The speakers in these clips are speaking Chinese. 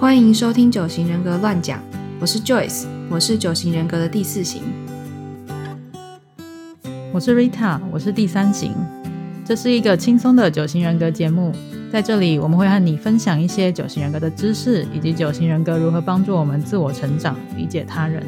欢迎收听九型人格乱讲，我是 Joyce，我是九型人格的第四型。我是 Rita，我是第三型。这是一个轻松的九型人格节目，在这里我们会和你分享一些九型人格的知识，以及九型人格如何帮助我们自我成长、理解他人。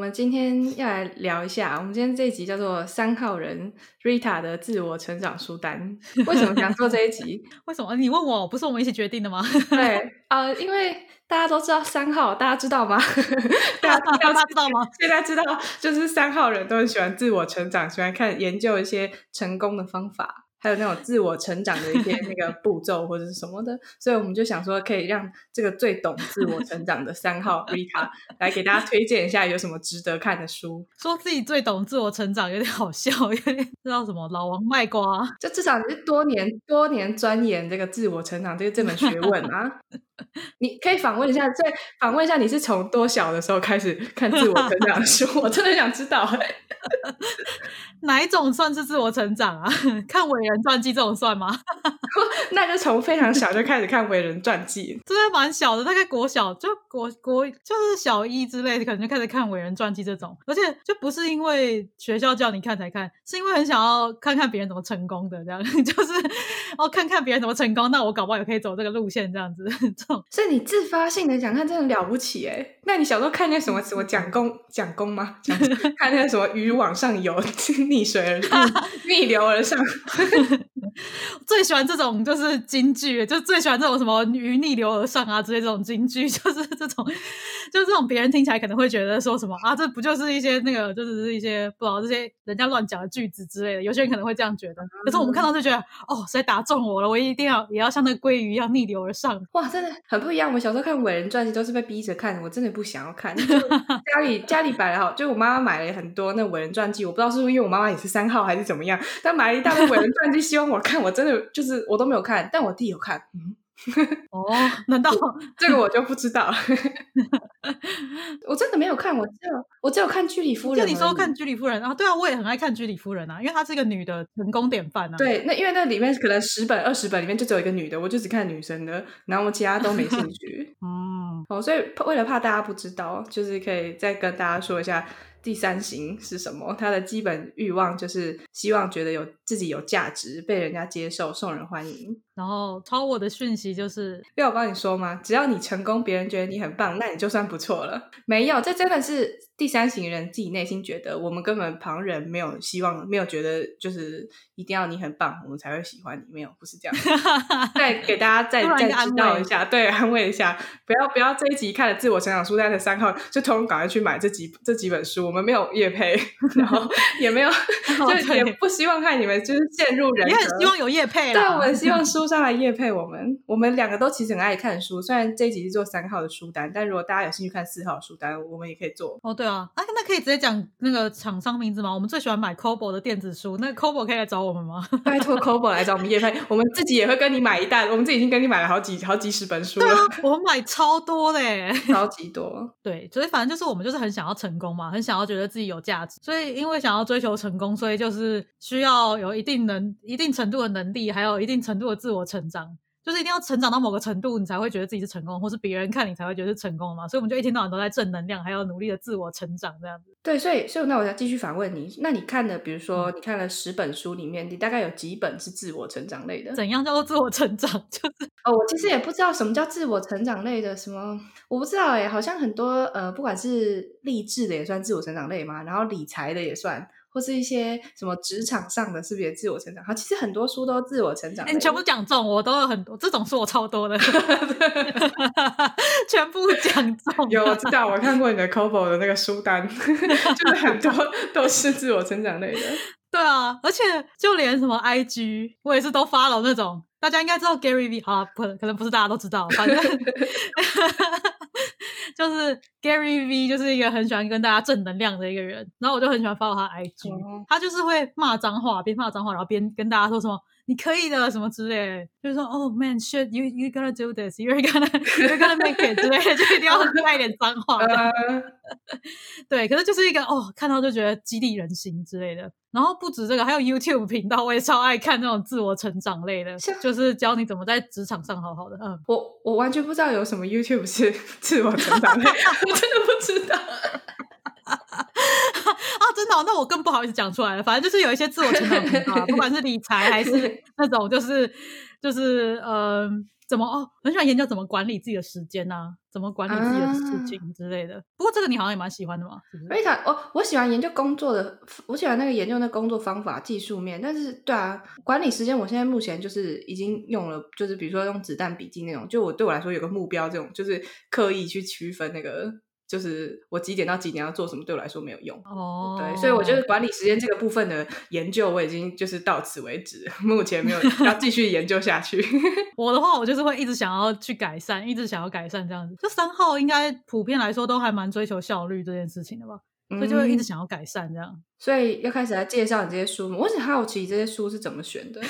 们今天要来聊一下，我们今天这一集叫做三号人 Rita 的自我成长书单。为什么想做这一集？为什么？你问我，不是我们一起决定的吗？对，呃，因为大家都知道三号，大家知道吗？大家大家知道吗？现在知道，就是三号人都很喜欢自我成长，喜欢看研究一些成功的方法。还有那种自我成长的一些那个 步骤或者是什么的，所以我们就想说，可以让这个最懂自我成长的三号 Rita 来给大家推荐一下有什么值得看的书。说自己最懂自我成长有点好笑，有点知道什么老王卖瓜，就至少你是多年多年钻研这个自我成长这个这门学问啊。你可以访问一下，再访问一下，你是从多小的时候开始看自我成长的书？我真的想知道。哪一种算是自我成长啊？看伟人传记这种算吗？那就从非常小就开始看伟人传记，真的蛮小的，大概国小就国国就是小一之类的，可能就开始看伟人传记这种。而且就不是因为学校叫你看才看，是因为很想要看看别人怎么成功的，这样就是哦，看看别人怎么成功，那我搞不好也可以走这个路线，这样子。这种，所以你自发性的想看，真的了不起哎。那你小时候看那什么什么蒋公蒋公吗？看那什么鱼往上游。逆水而逆流而上，最喜欢这种就是京剧，就最喜欢这种什么鱼逆流而上啊之类这种京剧，就是这种，就是这种别人听起来可能会觉得说什么啊，这不就是一些那个，就是一些不知道这些人家乱讲的句子之类的，有些人可能会这样觉得。可是我们看到就觉得，哦，谁打中我了？我一定要也要像那个鲑鱼一样逆流而上。哇，真的很不一样。我小时候看伟人传记都是被逼着看，我真的不想要看。家里家里摆了好，就我妈妈买了很多那伟人传记，我不知道是不是因为我妈妈也是三。三号还是怎么样？但买了一大堆伟人传记，希望我看。我真的就是我都没有看，但我弟有看。哦，难道这个我就不知道？我真的没有看，我只有我只有看居里夫人。就你说看居里夫人啊？对啊，我也很爱看居里夫人啊，因为她是一个女的成功典范啊。对，那因为那里面可能十本、二十本里面就只有一个女的，我就只看女生的，然后我其他都没兴趣。嗯，哦，所以为了怕大家不知道，就是可以再跟大家说一下。第三型是什么？他的基本欲望就是希望觉得有自己有价值，被人家接受，受人欢迎。然后超我的讯息就是，要我帮你说吗？只要你成功，别人觉得你很棒，那你就算不错了。没有，这真的是第三型人自己内心觉得，我们根本旁人没有希望，没有觉得就是一定要你很棒，我们才会喜欢你。没有，不是这样。再给大家再再知道一下，对，安慰一下，不要不要这一集看了自我成长书单的三号，就通赶快去买这几这几本书。我们没有夜配，然后也没有，就也不希望看你们就是陷入人，也很希望有夜配。对，我们希望书。上来夜配我们，我们两个都其实很爱看书。虽然这一集是做三号的书单，但如果大家有兴趣看四号的书单，我们也可以做。哦，对啊，啊，那可以直接讲那个厂商名字吗？我们最喜欢买 Kobo 的电子书，那 Kobo 可以来找我们吗？拜托 Kobo 来找我们夜配，我们自己也会跟你买一袋。我们自己已经跟你买了好几好几十本书了。我们买超多嘞，超级多。对，所以反正就是我们就是很想要成功嘛，很想要觉得自己有价值。所以因为想要追求成功，所以就是需要有一定能、一定程度的能力，还有一定程度的自我成长。就是一定要成长到某个程度，你才会觉得自己是成功，或是别人看你才会觉得是成功嘛。所以我们就一天到晚都在正能量，还要努力的自我成长这样子。对，所以所以那我要继续反问你，那你看的，比如说你看了十本书里面，你大概有几本是自我成长类的？怎样叫做自我成长？就是哦，我其实也不知道什么叫自我成长类的，什么我不知道哎，好像很多呃，不管是励志的也算自我成长类嘛，然后理财的也算。或是一些什么职场上的，是不是也自我成长？好，其实很多书都自我成长。你全部讲中，我都有很多，这种书我超多的，全部讲中。有我知道，我看过你的 Kobo 的那个书单，就是很多都是自我成长类的。对啊，而且就连什么 IG，我也是都发了那种。大家应该知道 Gary V，好，不可能不是大家都知道，反正。就是 Gary V，就是一个很喜欢跟大家正能量的一个人，然后我就很喜欢 follow 他 IG，他就是会骂脏话，边骂脏话，然后边跟大家说什么你可以的什么之类的，就是说，Oh、man shit you you gonna do this you're gonna you're gonna make it 之类的，就一定要 带一点脏话。呃，对，可是就是一个哦，看到就觉得激励人心之类的。然后不止这个，还有 YouTube 频道，我也超爱看那种自我成长类的，就是教你怎么在职场上好好的。嗯，我我完全不知道有什么 YouTube 是 自我成长类，我真的不知道。啊，真的哦、那我更不好意思讲出来了。反正就是有一些自我成长频道啊，不管是理财 还是那种，就是就是呃，怎么哦，很喜欢研究怎么管理自己的时间呐、怎么管理自己的事啊情之类的。不过这个你好像也蛮喜欢的嘛，是不是？非常，我我喜欢研究工作的，我喜欢那个研究那工作方法、技术面。但是，对啊，管理时间，我现在目前就是已经用了，就是比如说用子弹笔记那种，就我对我来说有个目标，这种就是刻意去区分那个，就是我几点到几点要做什么，对我来说没有用。哦，对，所以我觉得管理时间这个部分的研究，我已经就是到此为止，目前没有 要继续研究下去。我的话，我就是会一直想要去改善，一直想要改善这样子。就三号应该普遍来说都还蛮追求效率这件事情的吧，所以就会一直嗯想要改善这样。所以要开始来介绍你这些书吗？我很好奇这些书是怎么选的，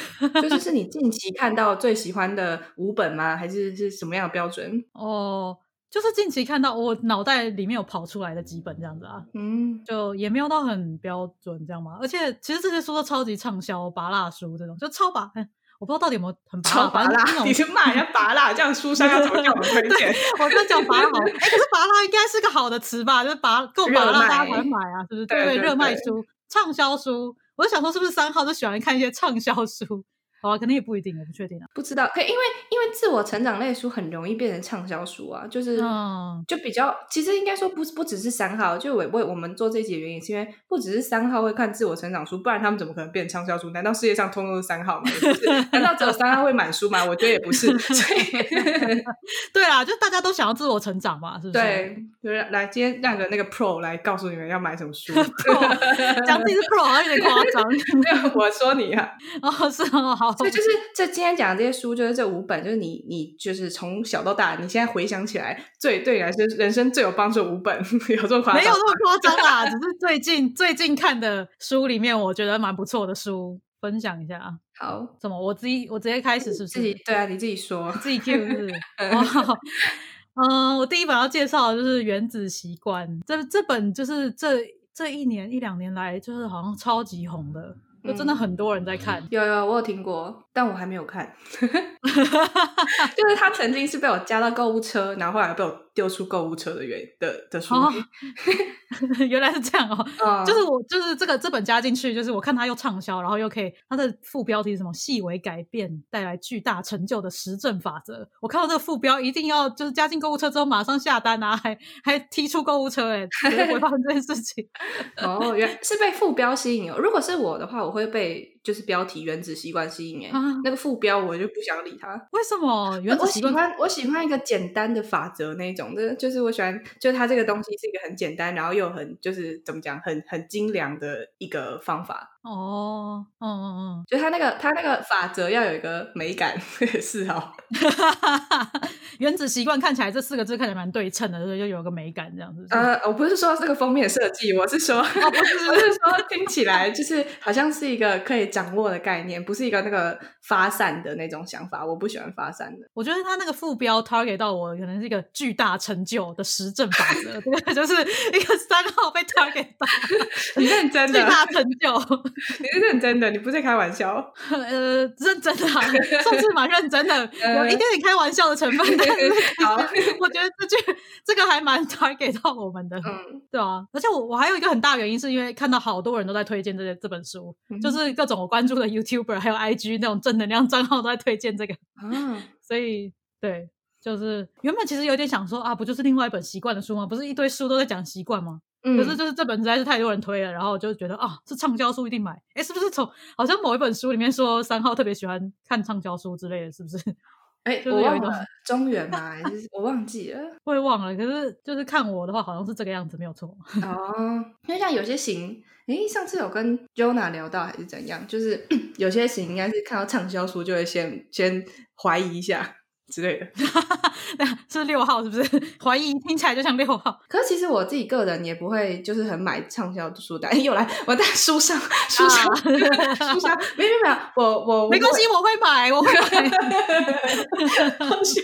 就是 是你近期看到最喜欢的五本吗？还是是什么样的标准？哦，就是近期看到我脑袋里面有跑出来的几本这样子啊，嗯，就也没有到很标准这样嘛。而且其实这些书都超级畅销，拔辣书这种就超拔。哎我不知道到底有没有很拔你去骂人家拔辣，这样书商要怎么叫我们推 荐？我在讲拔辣好，哎、可是拔辣应该是个好的词吧？就是拔够拔热卖辣，大家才买啊，是不是？对对热卖对书、畅销书，我就想说，是不是三号就喜欢看一些畅销书？好啊，可能也不一定，我不确定啊。不知道，可因为因为自我成长类书很容易变成畅销书啊，就是。嗯，就比较，其实应该说不是不只是三号，就为为我们做这一集的原因，是因为不只是三号会看自我成长书，不然他们怎么可能变畅销书？难道世界上通通都是三号吗？是，难道只有三号会买书吗？我觉得也不是。所以 对啊，就大家都想要自我成长嘛，是不是？对，就是来今天让个那个 Pro 来告诉你们要买什么书。Pro 讲自己是 Pro 好像有点夸张。我说你啊，哦，是哦，好，所以就是这今天讲的这些书，就是这五本，就是你你就是从小到大，你现在回想起来，最对你来说人生最有帮助的五本，有这么夸张？没有那么夸张啦，只是最近最近看的书里面，我觉得蛮不错的书，分享一下啊。好，怎么？我自己我直接开始是不是？自己对啊，你自己说。自己 Q 是是？哦，嗯，我第一本要介绍的就是《原子习惯》，这这本就是这这一年一两年来，就是好像超级红的，就真的嗯很多人在看。有有，我有听过，但我还没有看。就是他曾经是被我加到购物车，然后后来被我丢出购物车的原的的书。哦 原来是这样哦，嗯就是我就是这个这本加进去，就是我看它又畅销，然后又可以它的副标题是什么“细微改变带来巨大成就的实证法则”。我看到这个副标，一定要就是加进购物车之后马上下单啊，还 还踢出购物车、欸，哎，绝对不会发生这件事情。哦，原是被副标吸引哦。如果是我的话，我会被就是标题“原子习惯”吸引。哎、啊那个副标我就不想理他。为什么原子我习惯？喜欢我喜欢一个简单的法则那一种的，就是我喜欢，就是它这个东西是一个很简单，然后又很就是怎么讲，很很精良的一个方法。哦，嗯嗯就它那个它那个法则要有一个美感，是哦。嗯，原子习惯看起来这四个字看起来蛮对称的，所以就有个美感，这样子？呃，我不是说这个封面设计，我是说，哦，不是，我是说听起来就是好像是一个可以掌握的概念，不是一个那个发散的那种想法。我不喜欢发散的。我觉得他那个副标 target 到我，可能是一个巨大成就的实证法则，这个就是一个三号被 target 到 你认真的，巨大成就，你是认真的，你不是在开玩笑。呃，认真的、啊，算是蛮认真的，有一点点开玩笑的成分，但是好。我觉得这句这个还蛮 target 到我们的，嗯，对啊，而且我我还有一个很大原因，是因为看到好多人都在推荐这这本书，嗯就是各种我关注的 YouTuber 还有 IG 那种正能量账号都在推荐这个，啊，所以对，就是原本其实有点想说啊，不就是另外一本习惯的书吗？不是一堆书都在讲习惯吗？嗯可是就是这本实在是太多人推了，然后我就觉得啊，是畅销书一定买。哎，是不是从好像某一本书里面说三号特别喜欢看畅销书之类的，是不是？哎、我忘了中原嘛，还是我忘记了。我也忘了。可是就是看我的话，好像是这个样子，没有错。哦，因为像有些型，诶，上次有跟 Jona 聊到还是怎样，就是 有些型应该是看到畅销书就会先先怀疑一下。之类的。是六号是不是？怀疑听起来就像六号。可是其实我自己个人也不会，就是很买畅销书单。又来，我在书上，书上，书上，没有没有，我我没关系，我会买，我会买。好笑。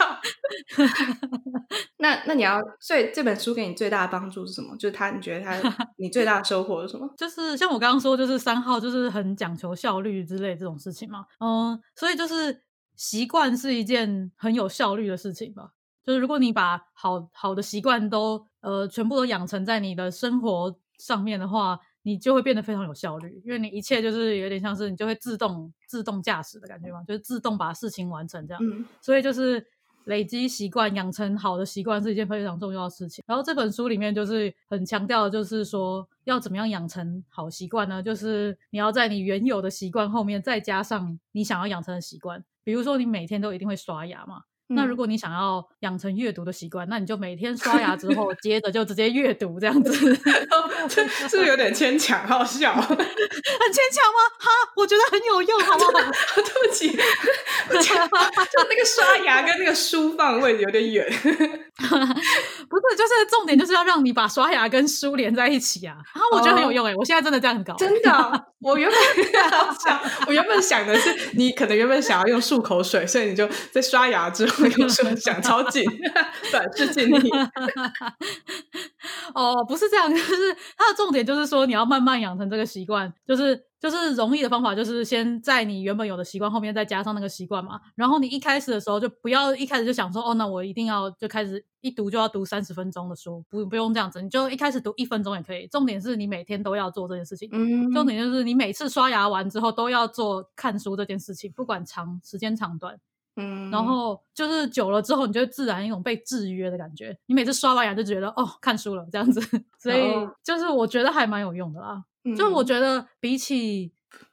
那那你要，所以这本书给你最大的帮助是什么？就是他，你觉得他你最大的收获是什么？就是像我刚刚说，就是三号，就是很讲求效率之类这种事情嘛。嗯，所以就是习惯是一件很有效率的事情吧。就是如果你把好好的习惯都呃全部都养成在你的生活上面的话，你就会变得非常有效率，因为你一切就是有点像是你就会自动自动驾驶的感觉嘛，就是自动把事情完成这样。所以就是累积习惯，养成好的习惯是一件非常重要的事情。然后这本书里面就是很强调，就是说要怎么样养成好习惯呢？就是你要在你原有的习惯后面再加上你想要养成的习惯，比如说你每天都一定会刷牙嘛。那如果你想要养成阅读的习惯，那你就每天刷牙之后，接着就直接阅读这样子，是不是有点牵强？好笑，很牵强吗？哈，我觉得很有用，好不好？对不起，就那个刷牙跟那个书放位置有点远。不是，就是重点就是要让你把刷牙跟书连在一起啊！啊，我觉得很有用哎，我现在真的这样搞，真的。我原本想，我原本想的是，你可能原本想要用漱口水，所以你就在刷牙之后 用手想超紧，短视尽力。哦，不是这样，就是它的重点就是说，你要慢慢养成这个习惯，就是。就是容易的方法，就是先在你原本有的习惯后面再加上那个习惯嘛。然后你一开始的时候就不要一开始就想说，哦，那我一定要就开始一读就要读三十分钟的书，不不用这样子，你就一开始读一分钟也可以。重点是你每天都要做这件事情。嗯，重点就是你每次刷牙完之后都要做看书这件事情，不管长时间长短。嗯，然后就是久了之后，你就会自然一种被制约的感觉。你每次刷完牙就觉得哦，看书了这样子，所以就是我觉得还蛮有用的啦。就我觉得比起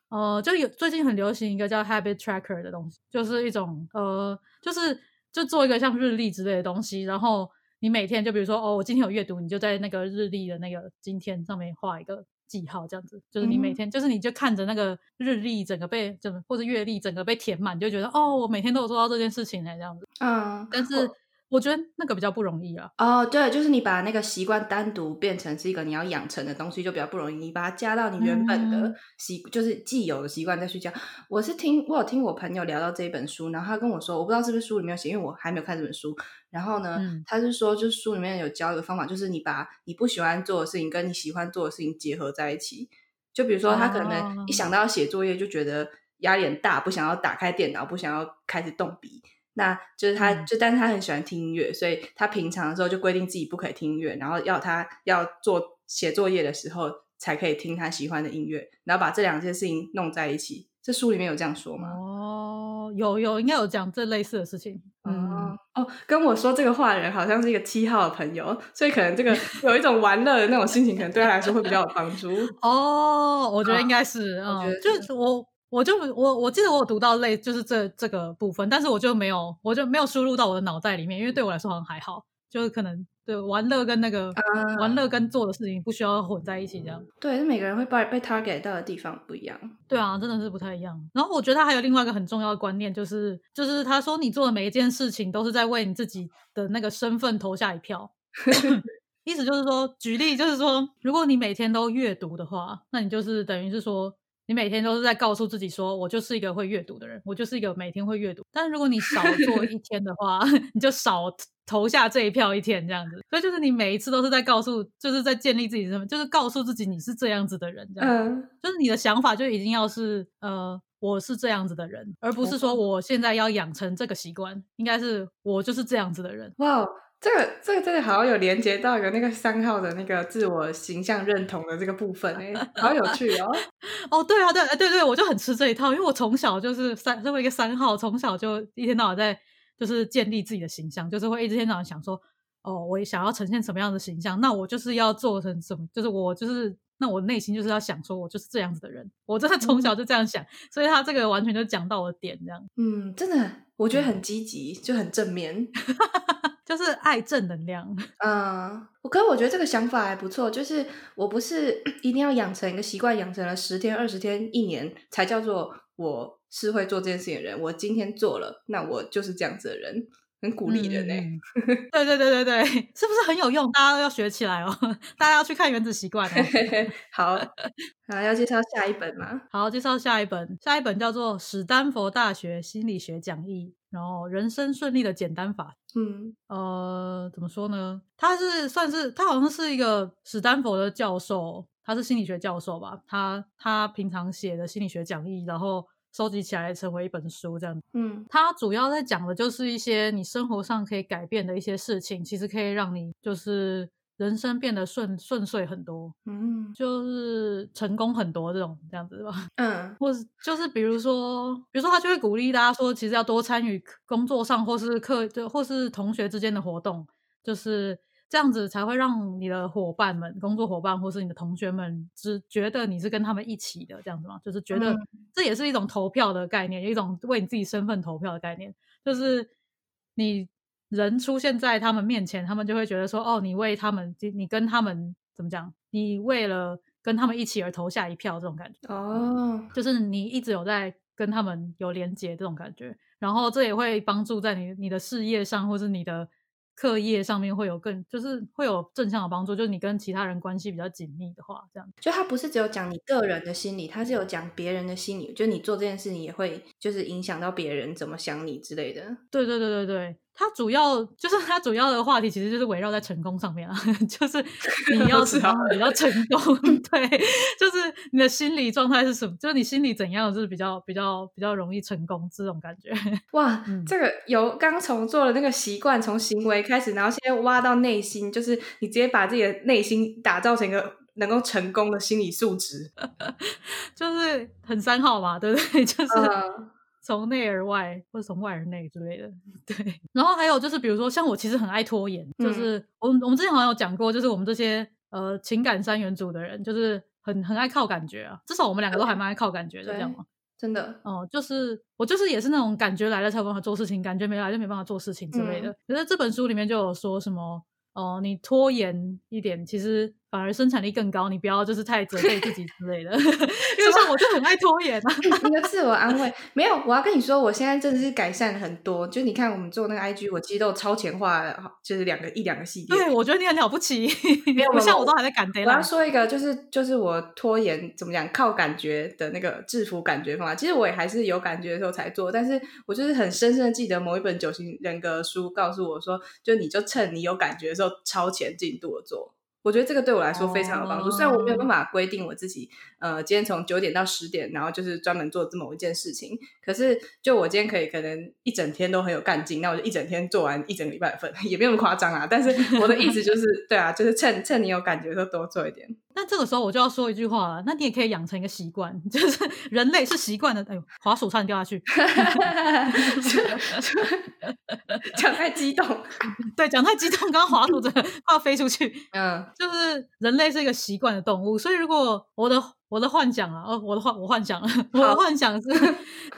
呃，就有最近很流行一个叫 Habit Tracker 的东西，就是一种呃，就是就做一个像日历之类的东西，然后你每天就比如说哦，我今天有阅读，你就在那个日历的那个今天上面画一个记号，这样子，就是你每天就是你就看着那个日历整个被就或者月历整个被填满，就觉得哦，我每天都有做到这件事情哎，这样子。嗯，但是。我觉得那个比较不容易啊。哦，对，就是你把那个习惯单独变成是一个你要养成的东西，就比较不容易。你把它加到你原本的习，就是既有的习惯再去加。我是听我有听我朋友聊到这一本书，然后他跟我说，我不知道是不是书里面有写，因为我还没有看这本书。然后呢，他是说，就是书里面有教一个方法，就是你把你不喜欢做的事情跟你喜欢做的事情结合在一起。就比如说，他可能一想到要写作业就觉得压力很大，不想要打开电脑，不想要开始动笔。那就是他，就但是他很喜欢听音乐，所以他平常的时候就规定自己不可以听音乐，然后要他要做写作业的时候才可以听他喜欢的音乐，然后把这两件事情弄在一起。这书里面有这样说吗？哦，有有，应该有讲这类似的事情。嗯哦，跟我说这个话的人好像是一个七号的朋友，所以可能这个 有一种玩乐的那种心情，可能对他来说会比较有帮助。哦，我觉得应该是，嗯，就是我。我就我我记得我有读到类就是这这个部分，但是我就没有我就没有输入到我的脑袋里面，因为对我来说好像还好，就是可能对玩乐跟那个玩乐跟做的事情不需要混在一起这样。对，是每个人会被被 target 到的地方不一样。对啊，真的是不太一样。然后我觉得他还有另外一个很重要的观念，就是就是他说你做的每一件事情都是在为你自己的那个身份投下一票。意思就是说，举例就是说，如果你每天都阅读的话，那你就是等于是说。你每天都是在告诉自己说，我就是一个会阅读的人，我就是一个每天会阅读。但是如果你少做一 天的话，你就少投下这一票一天这样子。所以就是你每一次都是在告诉，就是在建立自己身份，就是告诉自己你是这样子的人，这样。就是你的想法就一定要是呃，我是这样子的人，而不是说我现在要养成这个习惯，应该是我就是这样子的人。哇。这个这个真的好像有连接到有那个三号的那个自我形象认同的这个部分哎，好有趣哦！哦，对啊，对，对对，我就很吃这一套，因为我从小就是三，作为一个三号，从小就一天到晚在就是建立自己的形象，就是会一天到晚想说，哦，我想要呈现什么样的形象，那我就是要做成什么，就是我就是那我内心就是要想说，我就是这样子的人，我真的从小就这样想，所以他这个完全就讲到我的点，这样，嗯，真的，我觉得很积极，就很正面。就是爱正能量，嗯，我可是我觉得这个想法还不错。就是我不是一定要养成一个习惯，养成了十天、二十天、一年才叫做我是会做这件事情的人。我今天做了，那我就是这样子的人。很鼓励人呢、嗯对对对对对，是不是很有用？大家都要学起来哦，大家要去看《原子习惯》哦。好，好，要介绍下一本吗？好，介绍下一本，下一本叫做《史丹佛大学心理学讲义》，然后人生顺利的简单法。嗯呃，怎么说呢？他是算是他好像是一个史丹佛的教授，他是心理学教授吧？他他平常写的心理学讲义，然后收集起来成为一本书这样。嗯他主要在讲的就是一些你生活上可以改变的一些事情，其实可以让你就是人生变得顺顺遂很多，嗯。就是成功很多这种这样子吧。嗯。或是就是比如说，比如说他就会鼓励大家说，其实要多参与工作上或是课，就或是同学之间的活动，就是这样子才会让你的伙伴们、工作伙伴或是你的同学们只觉得你是跟他们一起的这样子嘛，就是觉得嗯。这也是一种投票的概念，一种为你自己身份投票的概念，就是你人出现在他们面前，他们就会觉得说，哦，你为他们，你跟他们怎么讲？你为了跟他们一起而投下一票，这种感觉。哦，就是你一直有在跟他们有连接这种感觉，然后这也会帮助在你你的事业上或是你的课业上面会有更就是会有正向的帮助，就是你跟其他人关系比较紧密的话，这样就他不是只有讲你个人的心理，他是有讲别人的心理，就你做这件事情也会就是影响到别人怎么想你之类的。对对对对对，它主要就是它主要的话题其实就是围绕在成功上面啊，就是你 要是比较成功，对，就是你的心理状态是什么，就是你心里怎样就是比较比较比较容易成功这种感觉。哇，嗯这个由刚从做的那个习惯，从行为开始，然后现在挖到内心，就是你直接把自己的内心打造成一个能够成功的心理素质。就是很三号嘛，对不对？就是嗯从内而外，或者从外而内之类的。对，然后还有就是，比如说像我其实很爱拖延，嗯就是我们我们之前好像有讲过，就是我们这些呃情感三元组的人，就是很很爱靠感觉啊。至少我们两个都还蛮爱靠感觉的，对这样吗？真的，哦、就是我就是也是那种感觉来了才有办法做事情，感觉没来就没办法做事情之类的。嗯可是这本书里面就有说什么，哦、你拖延一点，其实反而生产力更高，你不要就是太责备自己之类的。因为像我就很爱拖延啊。一个自我安慰。没有，我要跟你说，我现在真的是改善很多。就你看，我们做那个 IG，我其实都有超前化了，就是两个一两个系列。对，我觉得你很了不起，没有不像我都还在赶我要。说一个，就是就是我拖延怎么讲，靠感觉的那个制服感觉方法。其实我也还是有感觉的时候才做，但是我就是很深深的记得某一本九型人格书告诉我说，就你就趁你有感觉的时候超前进度的做。我觉得这个对我来说非常有帮助。虽然我没有办法规定我自己，呃，今天从九点到十点，然后就是专门做这么一件事情，可是就我今天可以可能一整天都很有干劲，那我就一整天做完一整个礼拜的份，也没有那么夸张啊。但是我的意思就是，对啊，就是趁趁你有感觉的时候多做一点。那这个时候我就要说一句话了，那你也可以养成一个习惯，就是人类是习惯的。哎呦，滑鼠差点掉下去。讲太激动，对，讲太激动，刚刚滑鼠真的快要飞出去。嗯就是人类是一个习惯的动物，所以如果我的我的幻想啊，哦，我的幻我幻想了，我的幻想是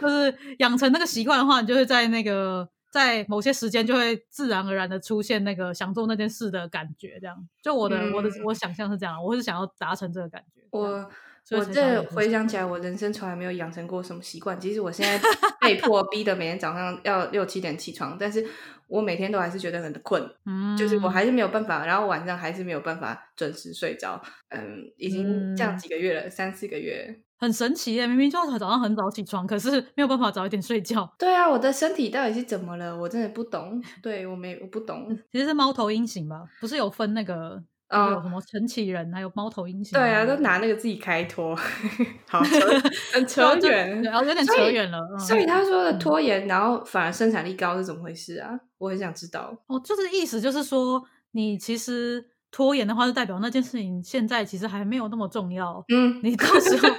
就是养成那个习惯的话，你就会在那个在某些时间就会自然而然的出现那个想做那件事的感觉，这样。就我的、我的嗯我想象是这样，我是想要达成这个感觉。我。我这回想起来，我人生从来没有养成过什么习惯。即使我现在 被迫逼的每天早上要六七点起床，但是我每天都还是觉得很困，嗯，就是我还是没有办法，然后晚上还是没有办法准时睡着。嗯，已经这样嗯几个月了，三四个月。很神奇耶，明明就要早上很早起床，可是没有办法早一点睡觉。对啊，我的身体到底是怎么了？我真的不懂。对我没我不懂。其实是猫头鹰型吧，不是有分那个。嗯有什么晨起人，还有猫头鹰型。对啊，都拿那个自己开脱，好扯 很扯远。然后有点扯远了。嗯所以他说的嗯拖延，然后反而生产力高是怎么回事啊？我很想知道。哦，就是意思就是说，你其实拖延的话，就代表那件事情现在其实还没有那么重要。嗯，你到时候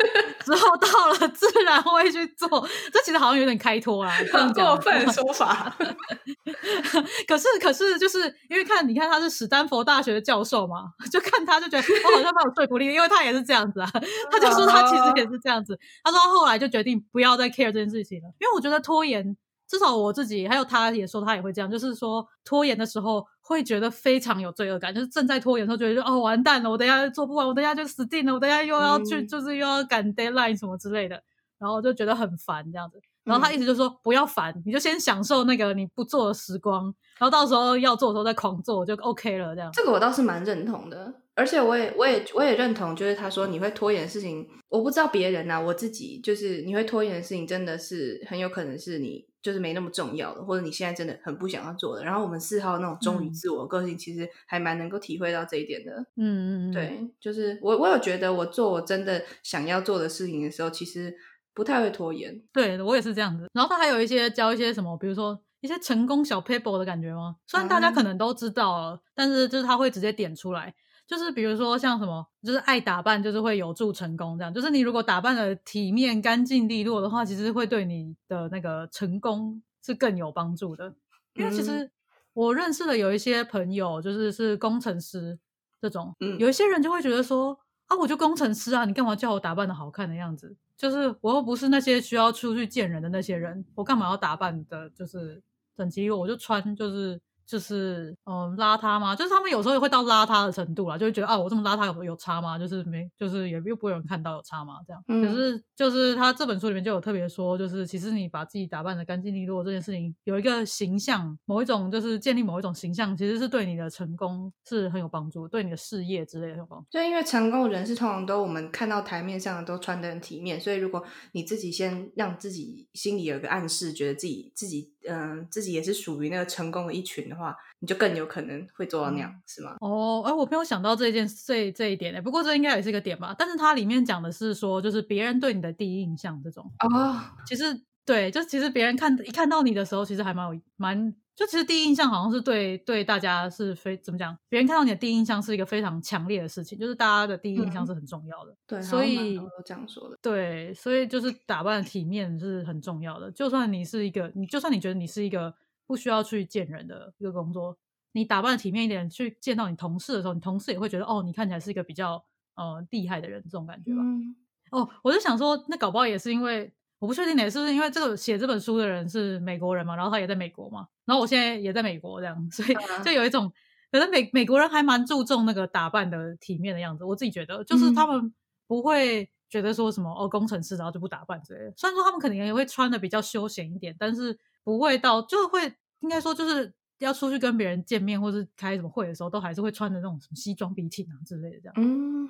之后到了，自然会去做。这其实好像有点开脱啊，过分的说法。可是，可是，就是因为看，你看他是史丹佛大学的教授嘛，就看他就觉得我好像蛮有说服力，因为他也是这样子啊。他就说他其实也是这样子。他说他后来就决定不要再 care 这件事情了，因为我觉得拖延，至少我自己还有他也说他也会这样，就是说拖延的时候会觉得非常有罪恶感，就是正在拖延的时候觉得哦完蛋了，我等一下做不完，我等一下就死定了，我等一下又要去、嗯就是又要赶 deadline 什么之类的，然后就觉得很烦这样子。然后他一直就是说不要烦，你就先享受那个你不做的时光，然后到时候要做的时候再狂做就 OK 了。这样，这个我倒是蛮认同的，而且我也我也我也认同，就是他说你会拖延的事情，我不知道别人啊，我自己就是你会拖延的事情，真的是很有可能是你就是没那么重要的，或者你现在真的很不想要做的。然后我们四号那种忠于嗯自我的个性，其实还蛮能够体会到这一点的。嗯嗯嗯，对，就是我我有觉得我做我真的想要做的事情的时候，其实不太会拖延。对我也是这样子。然后他还有一些教一些什么，比如说一些成功小 paper 的感觉吗？虽然大家啊可能都知道了，但是就是他会直接点出来。就是比如说像什么，就是爱打扮，就是会有助成功这样。就是你如果打扮的体面、干净利落的话，其实会对你的那个成功是更有帮助的。因为其嗯实我认识的有一些朋友，就是是工程师这种，嗯有一些人就会觉得说啊，我就工程师啊，你干嘛叫我打扮的好看的样子？就是我又不是那些需要出去见人的那些人，我干嘛要打扮的？就是整齐，我就穿就是就是嗯邋遢吗？就是他们有时候也会到邋遢的程度啦，就会觉得啊，我这么邋遢有有差吗？就是没就是也又不会有人看到有差吗？这样。嗯可是就是他这本书里面就有特别说，就是其实你把自己打扮的干净利落这件事情，有一个形象，某一种就是建立某一种形象，其实是对你的成功是很有帮助，对你的事业之类的很有帮助。就因为成功人士通常都我们看到台面上的都穿得很体面，所以如果你自己先让自己心里有一个暗示，觉得自己自己嗯、自己也是属于那个成功的一群的话，你就更有可能会做到那样，是吗？哦，哎，我没有想到这件这这一点呢。不过这应该也是一个点吧。但是它里面讲的是说，就是别人对你的第一印象这种，哦，其实对，就其实别人看一看到你的时候，其实还蛮有蛮，就其实第一印象好像是对对大家是非怎么讲，别人看到你的第一印象是一个非常强烈的事情，就是大家的第一印象嗯是很重要的。对，所以这样说的。对，所以就是打扮的体面是很重要的。就算你是一个，你就算你觉得你是一个不需要去见人的一个工作，你打扮的体面一点，去见到你同事的时候，你同事也会觉得哦，你看起来是一个比较呃厉害的人，这种感觉吧。嗯，哦，我就想说，那搞不好也是因为我不确定也，是不是因为这个写这本书的人是美国人嘛，然后他也在美国嘛，然后我现在也在美国这样，所以啊就有一种，可能美美国人还蛮注重那个打扮的体面的样子。我自己觉得，就是他们不会觉得说什么哦，工程师然后就不打扮之类的。虽然说他们可能也会穿的比较休闲一点，但是不会到就会应该说就是。要出去跟别人见面或是开什么会的时候，都还是会穿的那种什么西装笔挺啊之类的这样。嗯，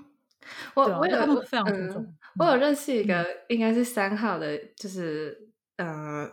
我啊我有我就他们非常注嗯重我有认识一嗯个应该是三号的，就是呃，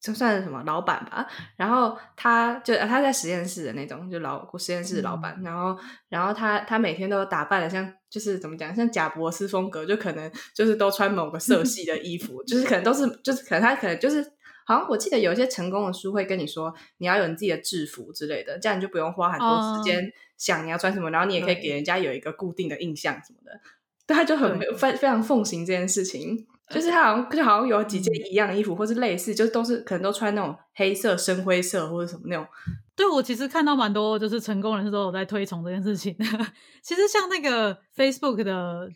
就算是什么老板吧。然后他就呃他在实验室的那种，就老实验室的老板。然后然后他他每天都打扮的像，就是怎么讲，像贾博士风格，就可能就是都穿某个色系的衣服，就是可能都是就是可能他可能就是。好像我记得有一些成功的书会跟你说，你要有你自己的制服之类的，这样你就不用花很多时哦间想你要穿什么，然后你也可以对给人家有一个固定的印象什么的。对，他就很非非常奉行这件事情，就是他好像就好像有几件嗯一样的衣服，或是类似，就都是可能都穿那种黑色、深灰色或者什么那种。对我其实看到蛮多，就是成功人士都有在推崇这件事情。其实像那个 Facebook 的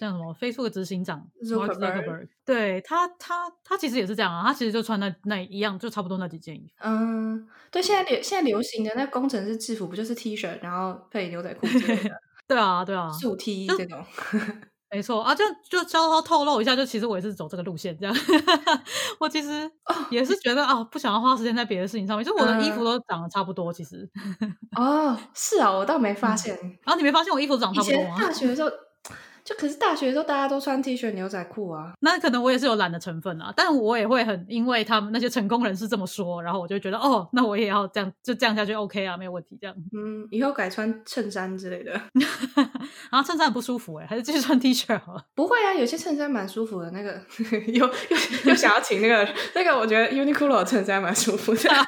叫什么 Facebook 执行长 Mark Zuckerberg Zuckerberg，对他他他其实也是这样啊，他其实就穿那那一样，就差不多那几件衣服。嗯，对，现在流现在流行的那工程师制服不就是 T 恤，然后配牛仔裤之类的 对啊，对啊，素 T 就这种。没错啊，就就稍稍透露一下，就其实我也是走这个路线，这样。我其实也是觉得啊，不想要花时间在别的事情上面，就我的衣服嗯都长得差不多，其实。哦，是啊，我倒没发现。然后你没发现我衣服长得差不多吗？前大学的时候，就可是大学的时候大家都穿 T 恤、牛仔裤啊。那可能我也是有懒的成分啊，但我也会很因为他们那些成功人士这么说，然后我就觉得哦，那我也要这样，就这样下去 OK 啊，没有问题这样。嗯，以后改穿衬衫之类的。然后衬衫很不舒服哎、还是继续穿 T 恤好了。不会啊，有些衬衫蛮舒服的。那个又又又想要请那个那个，我觉得 Uniqlo 的衬衫蛮舒服的。太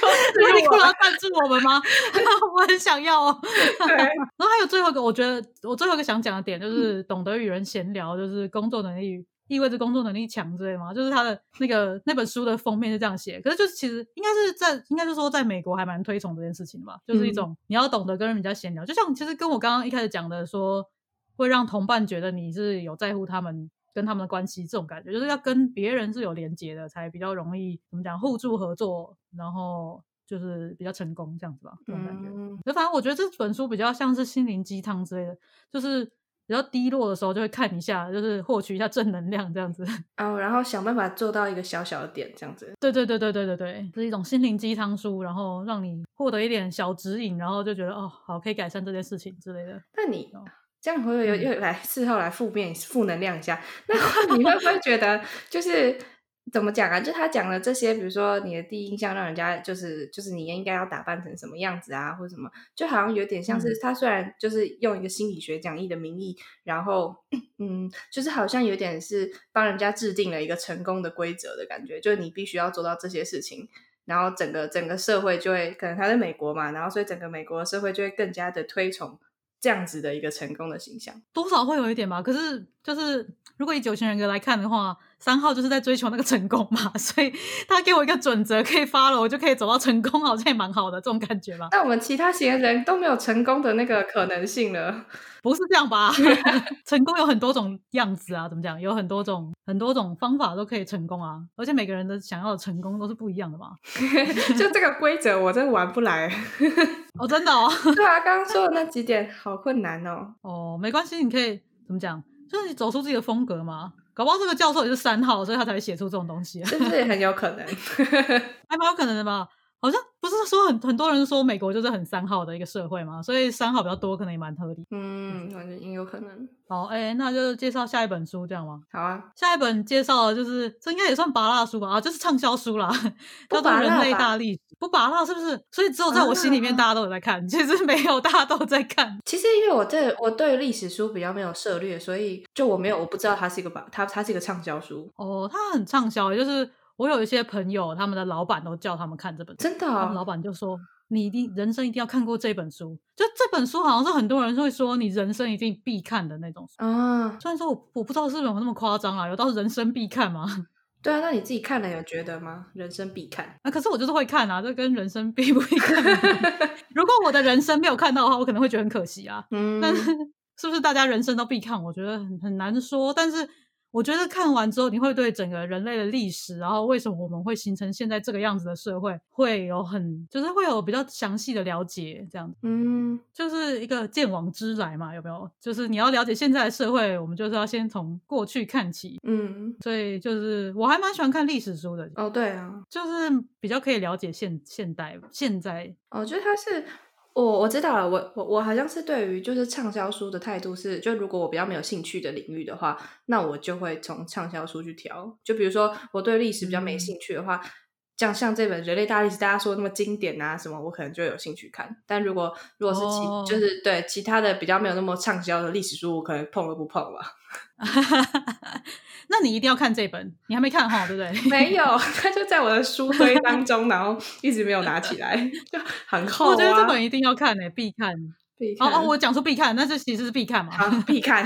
多 Uniqlo 赞助我们吗？我很想要哦。对，然后还有最后一个，我觉得我最后一个想讲的点就是懂得与人闲聊，就是工作能力意味着工作能力强之类的嘛。就是他的那个那本书的封面是这样写，可是就是其实应该是在应该是说在美国还蛮推崇这件事情的吧，就是一种你要懂得跟人家闲聊，就像其实跟我刚刚一开始讲的说，会让同伴觉得你是有在乎他们。跟他们的关系这种感觉，就是要跟别人是有连接的，才比较容易怎么讲互助合作，然后就是比较成功这样子吧，这种感觉。嗯就反正我觉得这本书比较像是心灵鸡汤之类的，就是比较低落的时候，就会看一下，就是获取一下正能量这样子。哦，然后想办法做到一个小小的点，这样子。对对对对对对对，是一种心灵鸡汤书，然后让你获得一点小指引，然后就觉得哦，好，可以改善这件事情之类的。那你这样会又又来事后来负面负能量一下，那你会不会觉得就是？怎么讲啊？就他讲了这些，比如说你的第一印象让人家就是就是你应该要打扮成什么样子啊，或者什么，就好像有点像是他虽然就是用一个心理学讲义的名义，然后嗯，就是好像有点是帮人家制定了一个成功的规则的感觉，就是你必须要做到这些事情，然后整个整个社会就会可能他在美国嘛，然后所以整个美国的社会就会更加的推崇这样子的一个成功的形象，多少会有一点吧。可是就是如果以九型人格来看的话。三号就是在追求那个成功嘛，所以他给我一个准则可以发了，我就可以走到成功，好像也蛮好的这种感觉吧。那我们其他型的人都没有成功的那个可能性了，不是这样吧？成功有很多种样子啊，怎么讲？有很多种很多种方法都可以成功啊，而且每个人的想要的成功都是不一样的嘛。就这个规则，我真的玩不来。哦，真的哦。对啊，刚刚说的那几点好困难哦。哦，没关系，你可以怎么讲？就是你走出自己的风格嘛。搞不好这个教授也是三号，所以他才会写出这种东西，是不是很有可能？还蛮有可能的吧。好像不是说很很多人说美国就是很三好的一个社会嘛，所以三好比较多，可能也蛮合理。嗯，感觉也有可能。好，哎，那就介绍下一本书，这样吗？好啊，下一本介绍的就是这应该也算拔蜡书吧？啊，这是畅销书啦，叫做《人类大历史》。不拔蜡是不是？所以只有在我心里面大家都有在看，其实没有大家都在看。其实因为我对我对历史书比较没有涉猎，所以就我没有我不知道它是一个拔，它它是一个畅销书。哦，它很畅销，就是。我有一些朋友，他们的老板都叫他们看这本书，真的，他们老板就说你一定人生一定要看过这本书。就这本书好像是很多人会说你人生一定必看的那种书啊。虽然说我我不知道是不是有那么夸张啊，有到人生必看吗？对啊，那你自己看了有觉得吗？人生必看啊，可是我就是会看啊，这跟人生必不必看？如果我的人生没有看到的话，我可能会觉得很可惜啊。嗯，但是 是不是大家人生都必看？我觉得很很难说，但是。我觉得看完之后，你会对整个人类的历史，然后为什么我们会形成现在这个样子的社会，会有很就是会有比较详细的了解，这样子，嗯，就是一个见往知来嘛，有没有？就是你要了解现在的社会，我们就是要先从过去看起，嗯，所以就是我还蛮喜欢看历史书的，哦，对啊，就是比较可以了解现现代现在，我觉得它是。我我知道了，我我我好像是对于就是畅销书的态度是，就如果我比较没有兴趣的领域的话，那我就会从畅销书去挑。就比如说我对历史比较没兴趣的话，像像这本《人类大历史》，大家说那么经典啊什么，我可能就有兴趣看。但如果如果是其就是对其他的比较没有那么畅销的历史书，我可能碰都不碰吧。那你一定要看这本，你还没看哈，对不对？没有，它就在我的书 堆当中，然后一直没有拿起来，就很厚。我觉得这本一定要看诶，必看。必看。哦哦，我讲出必看，那这其实是必看嘛？必看，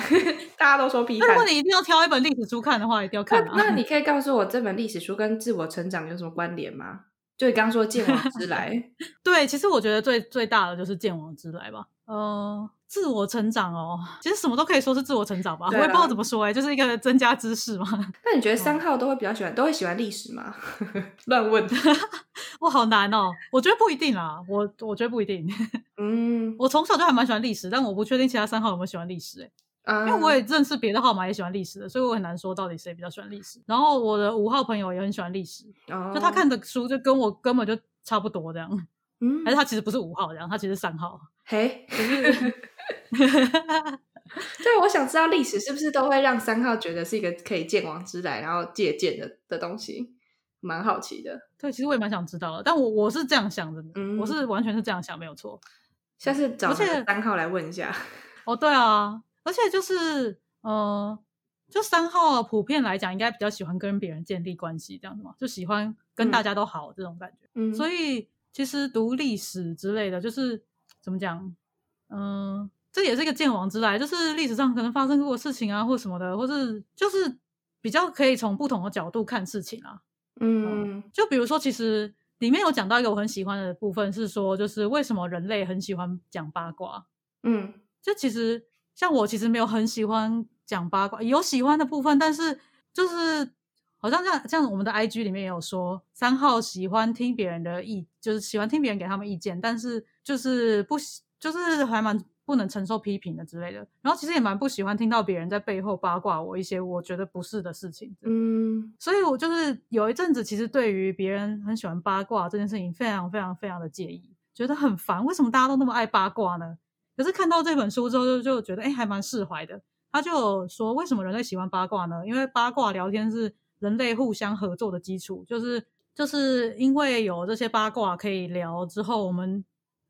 大家都说必看。如果你一定要挑一本历史书看的话，一定要看。那你可以告诉我，这本历史书跟自我成长有什么关联吗？就刚说见往之来。对，其实我觉得最最大的就是见往之来吧。嗯。自我成长哦，其实什么都可以说是自我成长吧，我也不知道怎么说哎，就是一个增加知识嘛。那你觉得三号都会比较喜欢，都会喜欢历史吗？乱问，我，好难哦。我觉得不一定啦，我我觉得不一定。嗯，我从小就还蛮喜欢历史，但我不确定其他三号有没有喜欢历史哎，因为我也认识别的号码也喜欢历史的，所以我很难说到底谁比较喜欢历史。然后我的五号朋友也很喜欢历史，就他看的书就跟我根本就差不多这样。嗯，但是他其实不是五号这样，他其实三号。嘿。对，我想知道历史是不是都会让三号觉得是一个可以见往之来，然后借鉴的的东西，蛮好奇的。对，其实我也蛮想知道的，但我我是这样想的，嗯，我是完全是这样想，没有错。下次找三号来问一下。哦，对啊，而且就是，呃，就三号普遍来讲，应该比较喜欢跟别人建立关系，这样子嘛，就喜欢跟大家都好这种感觉。嗯，所以其实读历史之类的，就是怎么讲？嗯，这也是一个见往之来，就是历史上可能发生过的事情啊，或什么的，或是就是比较可以从不同的角度看事情啊。嗯，就比如说，其实里面有讲到一个我很喜欢的部分，是说就是为什么人类很喜欢讲八卦。嗯，就其实像我其实没有很喜欢讲八卦，有喜欢的部分，但是就是好像像像我们的 I G 里面也有说，三号喜欢听别人的意，就是喜欢听别人给他们意见，但是就是不喜。就是还蛮不能承受批评的之类的。然后其实也蛮不喜欢听到别人在背后八卦我一些我觉得不是的事情。嗯所以我就是有一阵子，其实对于别人很喜欢八卦这件事情，非常非常非常的介意，觉得很烦。为什么大家都那么爱八卦呢？可是看到这本书之后，就就觉得哎，还蛮释怀的。他就有说，为什么人类喜欢八卦呢？因为八卦聊天是人类互相合作的基础，就是就是因为有这些八卦可以聊之后，我们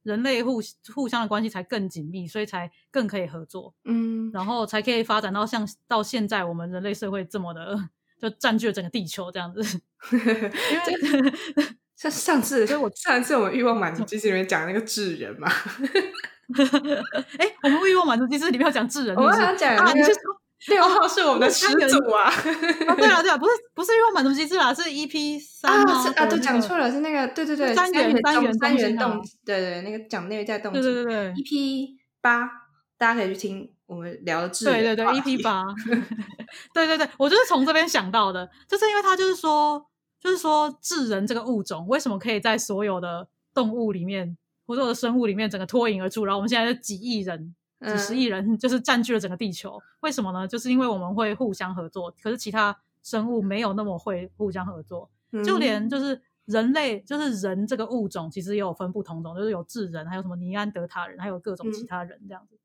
人类互互相的关系才更紧密，所以才更可以合作，嗯，然后才可以发展到像到现在我们人类社会这么的，就占据了整个地球这样子。因为 像上次，所以我上一次我们欲望满足机器里面讲那个智人嘛，哎，我们欲望满足机制里面要讲智人，我想讲啊，你是说 六号是我们的始祖啊，啊？对啊，对啊，不是不是欲望满足机制啦，是 EP 三啊是啊，对，讲错了。是那个对对对，三元三元三元动，对对，那个讲内在动机，对对对对 EP 八，大家可以去听我们聊的智人对对对，EP 八，对对对，我就是从这边想到的，就是因为他就是说，就是说智人这个物种为什么可以在所有的动物里面，所有的生物里面整个脱颖而出，然后我们现在是几亿人。几十嗯亿人就是占据了整个地球，为什么呢？就是因为我们会互相合作，可是其他生物没有那么会互相合作。就连就是人类，就是人这个物种，其实也有分不同种，就是有智人，还有什么尼安德塔人，还有各种其嗯他人这样子，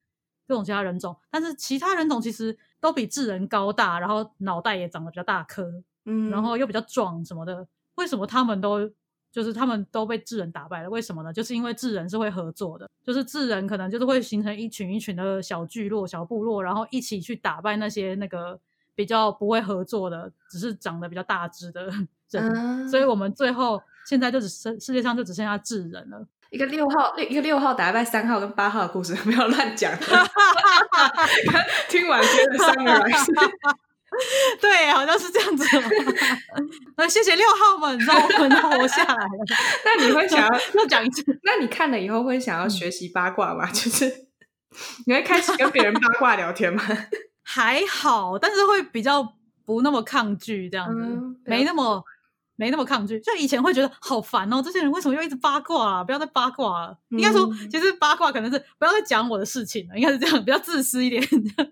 各种其他人种。但是其他人种其实都比智人高大，然后脑袋也长得比较大颗，嗯，然后又比较壮什么的。为什么他们都就是他们都被智人打败了？为什么呢？就是因为智人是会合作的，就是智人可能就是会形成一群一群的小聚落、小部落，然后一起去打败那些那个比较不会合作的，只是长得比较大只的人。嗯所以我们最后现在就只剩世界上就只剩下智人了。一个六号，一个六号打败三号跟八号的故事，不要乱讲。听完觉得三个人是 对，好像是这样子哦。那谢谢六号们，让我们活下来了。那你会想要？又讲一次，那你看了以后会想要学习八卦吗？就是你会开始跟别人八卦聊天吗？还好，但是会比较不那么抗拒这样子，嗯没那么没那么抗拒。就以前会觉得好烦哦，这些人为什么又一直八卦啊？不要再八卦了。应该说，嗯其实八卦可能是不要再讲我的事情了，应该是这样，比较自私一点。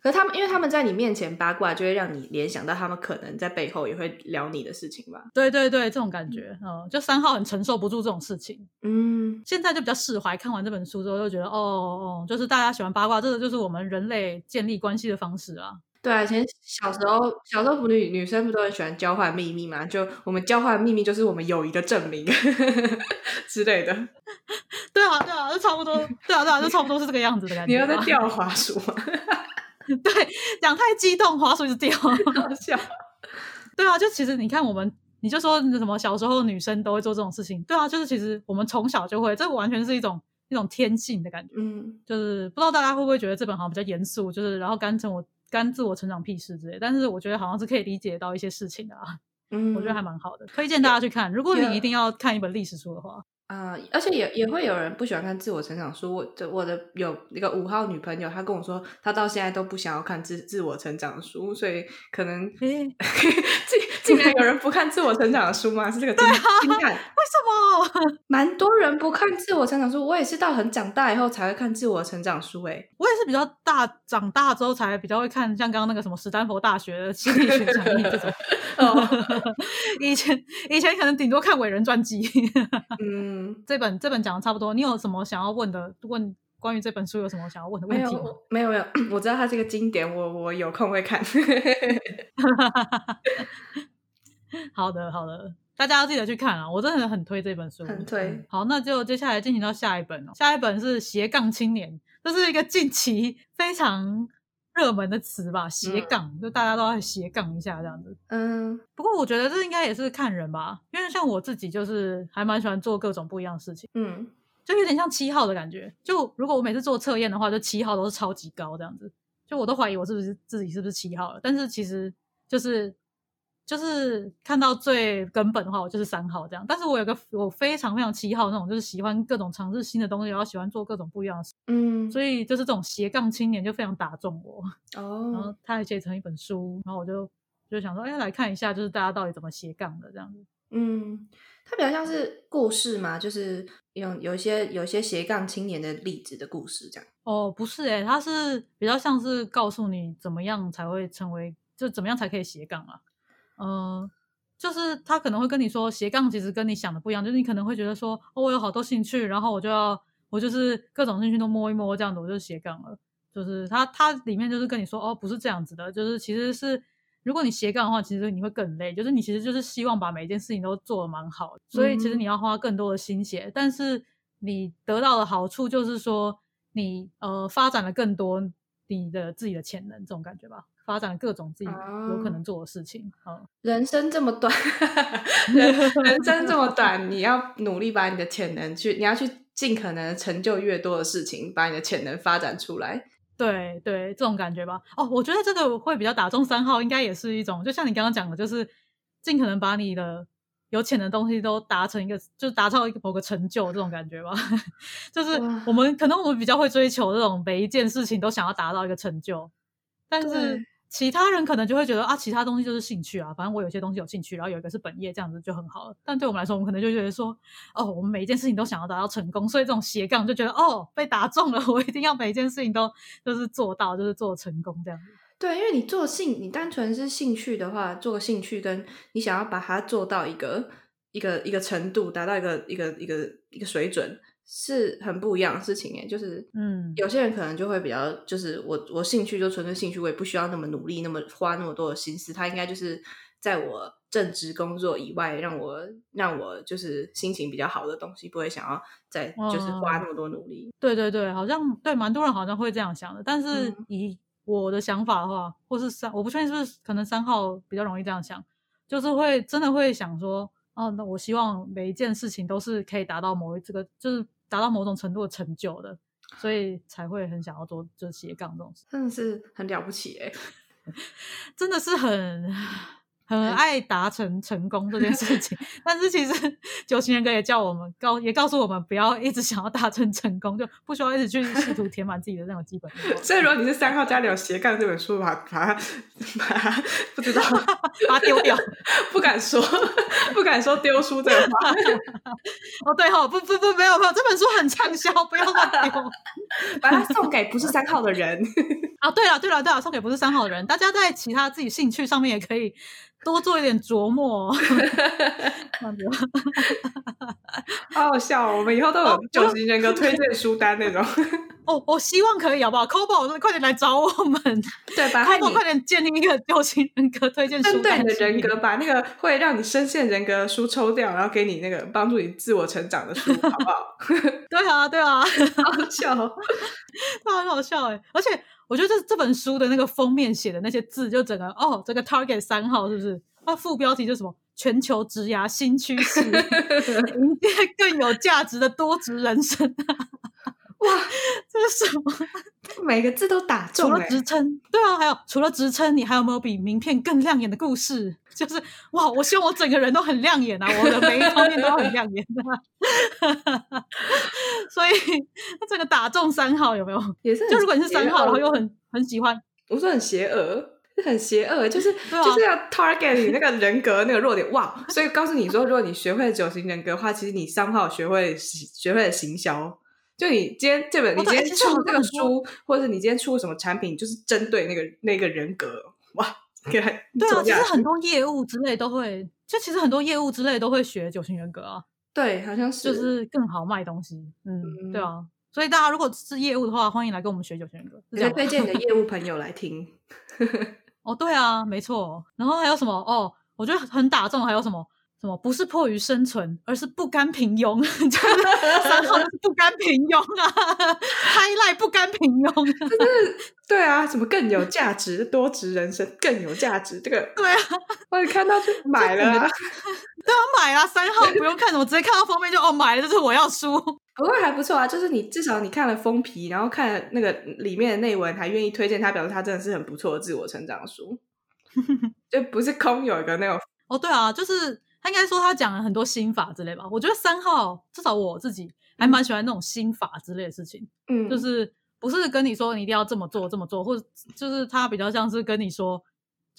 可他们，因为他们在你面前八卦，就会让你联想到他们可能在背后也会聊你的事情吧？对对对，这种感觉，嗯，就三号很承受不住这种事情。嗯现在就比较释怀，看完这本书之后就觉得，哦哦，就是大家喜欢八卦，这个就是我们人类建立关系的方式啊。对啊，以前小时候，小时候不女女生不都很喜欢交换秘密嘛？就我们交换秘密就是我们友谊的证明 之类的。对啊，对啊，就差不多，对啊，对啊，就差不多是这个样子的感觉。你要在掉滑鼠吗？对，讲太激动，滑鼠一直掉。好笑。对啊，就其实你看我们，你就说那什么小时候女生都会做这种事情，对啊，就是其实我们从小就会，这完全是一种一种天性的感觉。嗯就是不知道大家会不会觉得这本好像比较严肃，就是然后干成我干自我成长屁事之类，但是我觉得好像是可以理解到一些事情的啊，嗯，我觉得还蛮好的，推荐大家去看。如果你一定要看一本历史书的话，啊、而且也也会有人不喜欢看自我成长书。我的我的有一个五号女朋友，她跟我说，她到现在都不想要看自自我成长书，所以可能诶，竟竟然有人不看自我成长的书吗？是这个惊惊叹，为什么？蛮多人不看自我成长书。我也是到很长大以后才会看自我成长书、欸。我也是比较大长大之后才比较会看，像刚刚那个什么史丹佛大学的心理学讲义这种。哦，以前以前可能顶多看伟人传记。嗯，这本这本讲的差不多，你有什么想要问的？问关于这本书有什么想要问的问没题吗？有没有没有，我知道它是一个经典，我我有空会看。好的好的，大家要记得去看啊！我真的很推这本书，很推嗯好，那就接下来进行到下一本哦。下一本是斜杠青年，这是一个近期非常热门的词吧？斜杠，就大家都要斜杠一下这样子。嗯不过我觉得这应该也是看人吧，因为像我自己就是还蛮喜欢做各种不一样的事情，嗯就有点像七号的感觉。就如果我每次做测验的话，就七号都是超级高这样子，就我都怀疑我是不是自己是不是七号了。但是其实就是就是看到最根本的话，我就是三号这样。但是我有个我非常非常七号那种，就是喜欢各种尝试新的东西，然后喜欢做各种不一样的事，嗯，所以就是这种斜杠青年就非常打中我。哦 然哦，后他还写成一本书，然后我就就想说，哎，来看一下，就是大家到底怎么斜杠的这样子。嗯，它比较像是故事嘛，就是有有一些有一些斜杠青年的例子的故事这样。哦，不是诶，它是比较像是告诉你怎么样才会成为，就怎么样才可以斜杠啊。嗯，就是他可能会跟你说，斜杠其实跟你想的不一样，就是你可能会觉得说，哦，我有好多兴趣，然后我就要我就是各种兴趣都摸一摸，这样子我就斜杠了。就是他他里面就是跟你说，哦，不是这样子的，就是其实是。如果你斜杠的话，其实你会更累。就是你其实就是希望把每一件事情都做的蛮好，所以其实你要花更多的心血。但是你得到的好处就是说，你呃发展了更多你的自己的潜能，这种感觉吧。发展各种自己有可能做的事情。嗯，人生这么短，人人生这么短，你要努力把你的潜能去，你要去尽可能成就越多的事情，把你的潜能发展出来。对对，这种感觉吧。哦，我觉得这个会比较打中三号，应该也是一种，就像你刚刚讲的，就是尽可能把你的有钱的东西都达成一个，就达到一个某个成就这种感觉吧。就是我们可能我们比较会追求这种每一件事情都想要达到一个成就，但是。其他人可能就会觉得啊，其他东西就是兴趣啊，反正我有些东西有兴趣，然后有一个是本业，这样子就很好了。但对我们来说，我们可能就觉得说，哦，我们每一件事情都想要达到成功，所以这种斜杠就觉得哦，被打中了，我一定要每一件事情都就是做到，就是做成功这样子。对，因为你做兴，你单纯是兴趣的话，做个兴趣，跟你想要把它做到一个一个一个程度，达到一个一个一个一个水准。是很不一样的事情诶，就是，嗯，有些人可能就会比较，就是我我兴趣就纯粹兴趣，我也不需要那么努力，那么花那么多的心思，他应该就是在我正职工作以外，让我让我就是心情比较好的东西，不会想要再就是花那么多努力。对对对，好像对蛮多人好像会这样想的，但是以我的想法的话，或是三，我不确定是不是可能三号比较容易这样想，就是会真的会想说，哦，那我希望每一件事情都是可以达到某一这个就是。达到某种程度的成就的，所以才会很想要做就斜杠这种事，真的是很了不起哎，真的是很。很爱达成成功这件事情，但是其实 九型人格也叫我们告，也告诉我们不要一直想要达成成功，就不需要一直去试图填满自己的那种基本。所以，如果你是三号家里有斜杠这本书，把把它把它不知道 把它丢掉，不敢说不敢说丢书这个话。哦，对哈，不不不，没有没有，这本书很畅销，不要乱丢，把它送给不是三号的人。啊，对了对了对了，送给不是三号的人，大家在其他自己兴趣上面也可以。多做一点琢磨，好好笑！我们以后都有九型人格推荐书单那种。哦，我希望可以，好不好 c o b o 快点来找我们，对，吧 c o b o 快点建立一个九型人格推荐书单。针对你的人格，把那个会让你深陷人格的书抽掉，然后给你那个帮助你自我成长的书，好不好？对啊，对啊，好笑，那很好笑哎，而且。我觉得这这本书的那个封面写的那些字，就整个哦，这个 Target 三号是不是？它副标题就什么“全球职涯新趋势，迎接更有价值的多职人生”。哇，这是什么？每个字都打中。除了职称，对啊，还有除了职称，你还有没有比名片更亮眼的故事？就是哇，我希望我整个人都很亮眼啊，我的每一方面都很亮眼啊。所以这个打中三号有没有？也是。就如果你是三号，然后又很很喜欢，我说很邪恶，很邪恶，就是就是要 target 你那个人格那个弱点哇。所以告诉你说，如果你学会了九型人格的话，其实你三号学会学会了行销。就你今天这本，你今天出这个书，或者是你今天出什么产品，就是针对那个那个人格哇，对啊，其实很多业务之类都会，就其实很多业务之类都会学九型人格啊。对，好像是，就是更好卖东西。嗯，对啊，所以大家如果是业务的话，欢迎来跟我们学九型人格，也推荐你的业务朋友来听。哦，对啊，没错。然后还有什么？哦，我觉得很打中。还有什么？什么不是迫于生存，而是不甘平庸？三号就是不甘平庸啊，嗨赖不甘平庸，就是对啊，什么更有价值，多值人生更有价值，这个对啊，我一看到就 买了，对啊，买啊，三号不用看，我直接看到封面就哦买了，这是我要书，不过还不错啊，就是你至少你看了封皮，然后看了那个里面的内文，还愿意推荐他，表示他真的是很不错的自我成长书，就不是空有一个那种哦，对啊，就是。他应该说他讲了很多心法之类吧，我觉得三号至少我自己还蛮喜欢那种心法之类的事情，嗯，就是不是跟你说你一定要这么做这么做，或者就是他比较像是跟你说，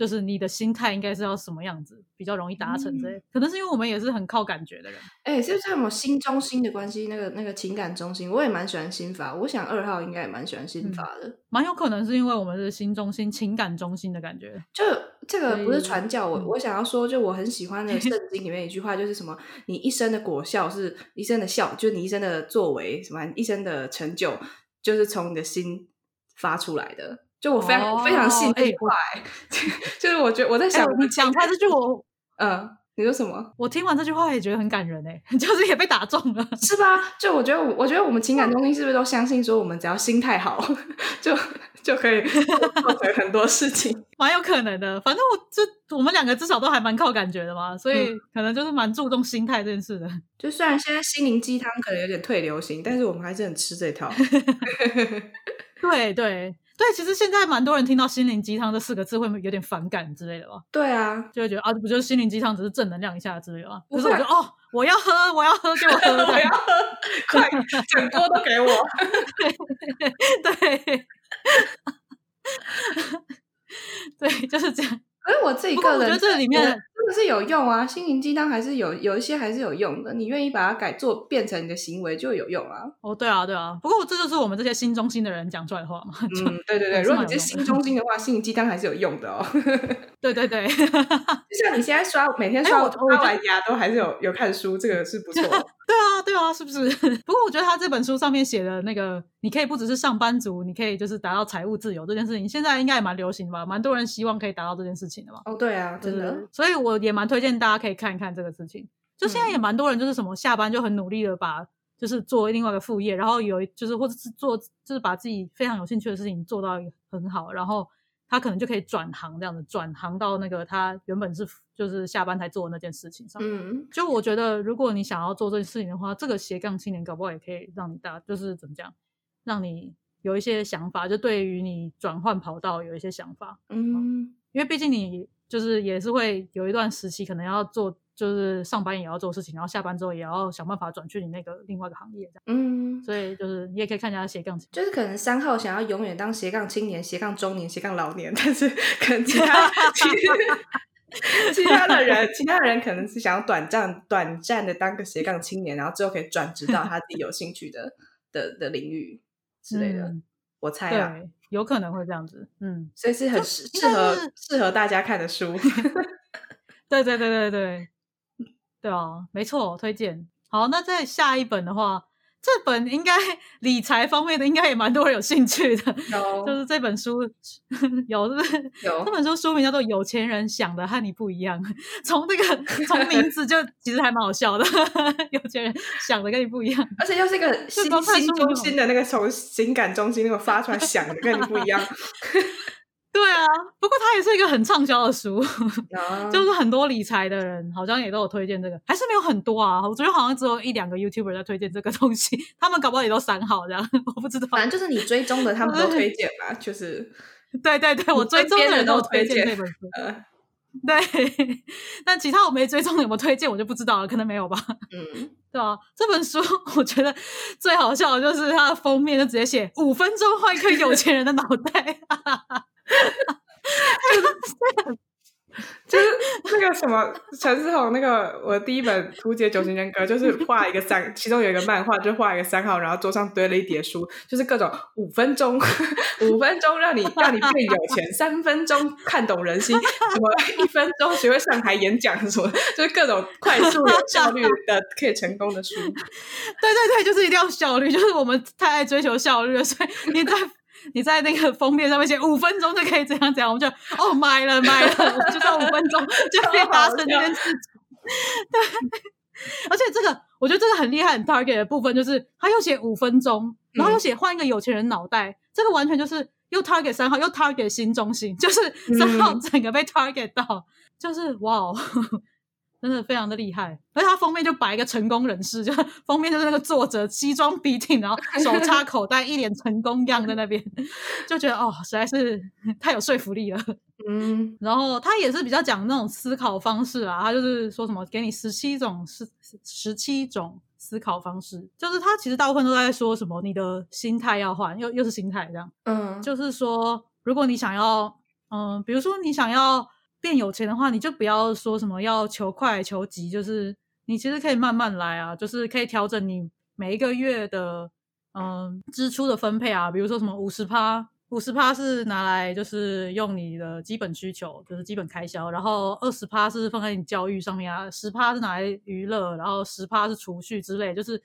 就是你的心态应该是要什么样子，比较容易达成之类。可能是因为我们也是很靠感觉的人。哎、是不是我们心中心的关系？那个那个情感中心，我也蛮喜欢心法。我想二号应该也蛮喜欢心法的。蛮有可能是因为我们是心中心、情感中心的感觉。就这个不是传教，我嗯我想要说，就我很喜欢的圣经里面一句话，就是什么，你一生的果效是一生的效，就是你一生的作为，什么一生的成就，就是从你的心发出来的。就我非常、哦非常信这句哎话、欸，就是我觉得我在哎、想，你讲出来这句我，嗯，你说什么？我听完这句话也觉得很感人哎、就是也被打中了。是吧？就我觉得我，我觉得我们情感中心是不是都相信说，我们只要心态好，就就可以做成很多事情？蛮有可能的，反正我就我们两个至少都还蛮靠感觉的嘛，所以可能就是蛮注重心态这件事的。就虽然现在心灵鸡汤可能有点退流行，但是我们还是很吃这套。对对对，其实现在蛮多人听到“心灵鸡汤”这四个字会有点反感之类的吧，对啊，就会觉得啊，不就是心灵鸡汤，只是正能量一下之类的吗？不会可是我就哦，我要喝，我要喝，给 我喝，我要喝，快，整锅都给我。对，对，就是这样。可是我自己个人觉得这里面真的是有用啊，心灵鸡汤还是有有一些还是有用的。你愿意把它改做变成你的行为就有用啊。哦，对啊，对啊。不过这就是我们这些新中心的人讲出来的话嘛。嗯，对对对，如果你是蛮有用的心中心的话，心灵鸡汤还是有用的哦。对 对对，就像你现在刷每天哎刷我我刷完牙都还是有有看书，这个是不错。对啊，对啊，是不是？不过我觉得他这本书上面写的那个，你可以不只是上班族，你可以就是达到财务自由这件事情，现在应该也蛮流行的吧？蛮多人希望可以达到这件事情的嘛。哦，对啊，真的，所以我也蛮推荐大家可以看一看这个事情。就现在也蛮多人就是什么下班就很努力的把就是做另外一个副业，然后有就是或者是做就是把自己非常有兴趣的事情做到很好，然后他可能就可以转行这样子，转行到那个他原本是就是下班才做的那件事情上。嗯，就我觉得，如果你想要做这件事情的话，这个斜杠青年搞不好也可以让你大，就是怎么讲，让你有一些想法，就对于你转换跑道有一些想法。嗯，因为毕竟你就是也是会有一段时期，可能要做，就是上班也要做事情，然后下班之后也要想办法转去你那个另外一个行业，这样。嗯，所以就是你也可以看一下斜杠。就是可能三号想要永远当斜杠青年、斜杠中年、斜杠老年，但是可能其他 其其他的人，其他人可能是想要短暂短暂的当个斜杠青年，然后之后可以转职到他自己有兴趣的 的的领域之类的。嗯我猜啦，对，有可能会这样子。嗯，所以是很适适合适合大家看的书。对对对对对，对啊，没错，推荐。好，那再下一本的话，这本应该理财方面的应该也蛮多人有兴趣的，有 就是这本书 有是不是？有这本书书名叫做《有钱人想的和你不一样》，从这个从名字就其实还蛮好笑的，有钱人想的跟你不一样。而且又是一个心光看心中心的那个从情感中心那个发出来想的，跟你不一样。对啊，不过它也是一个很畅销的书，啊就是很多理财的人好像也都有推荐这个，还是没有很多啊。我觉得好像只有一两个 YouTuber 在推荐这个东西，他们搞不好也都删好这样，我不知道。反正就是你追踪的，他们都推荐吧，就是对对对，我追踪的人都有推荐这本书。呃对，但其他我没追踪有没有推荐，我就不知道了，可能没有吧。嗯，对啊，这本书我觉得最好笑的就是它的封面就直接写五分钟换一颗有钱人的脑袋，哈哈哈！哈哈 就是那个什么陈思宏那个我第一本《图解九型人格》，就是画一个三，其中有一个漫画，就画一个三号，然后桌上堆了一叠书，就是各种五分钟，五分钟让你让你变有钱，三分钟看懂人心，什么一分钟学会上台演讲，什么就是各种快速有效率的可以成功的书。对对对，就是一定要效率，就是我们太爱追求效率了，所以你在你在那个封面上面写五分钟就可以怎样怎样，我们就哦买了买了，我们就在五分钟就可以达成这件事情。对，而且这个我觉得这个很厉害，很 target 的部分就是他又写五分钟，然后又写换一个有钱人脑袋，这个完全就是又 target 三号，又 target 新中心，就是三号整个被 target 到，就是哇哦。真的非常的厉害，而且他封面就摆一个成功人士，就 封面就是那个作者西装笔挺，然后手插口袋，一脸成功样在那边，就觉得哦，实在是太有说服力了。嗯。然后他也是比较讲那种思考方式啊，他就是说什么给你十七种十十七种思考方式，就是他其实大部分都在说什么你的心态要换，又又是心态这样，嗯，就是说如果你想要嗯，比如说你想要变有钱的话，你就不要说什么要求快求急，就是你其实可以慢慢来啊，就是可以调整你每一个月的嗯支出的分配啊，比如说什么五十趴。五十趴是拿来就是用你的基本需求，就是基本开销，然后二十趴是放在你教育上面啊，十趴是拿来娱乐，然后十趴是储蓄之类，就是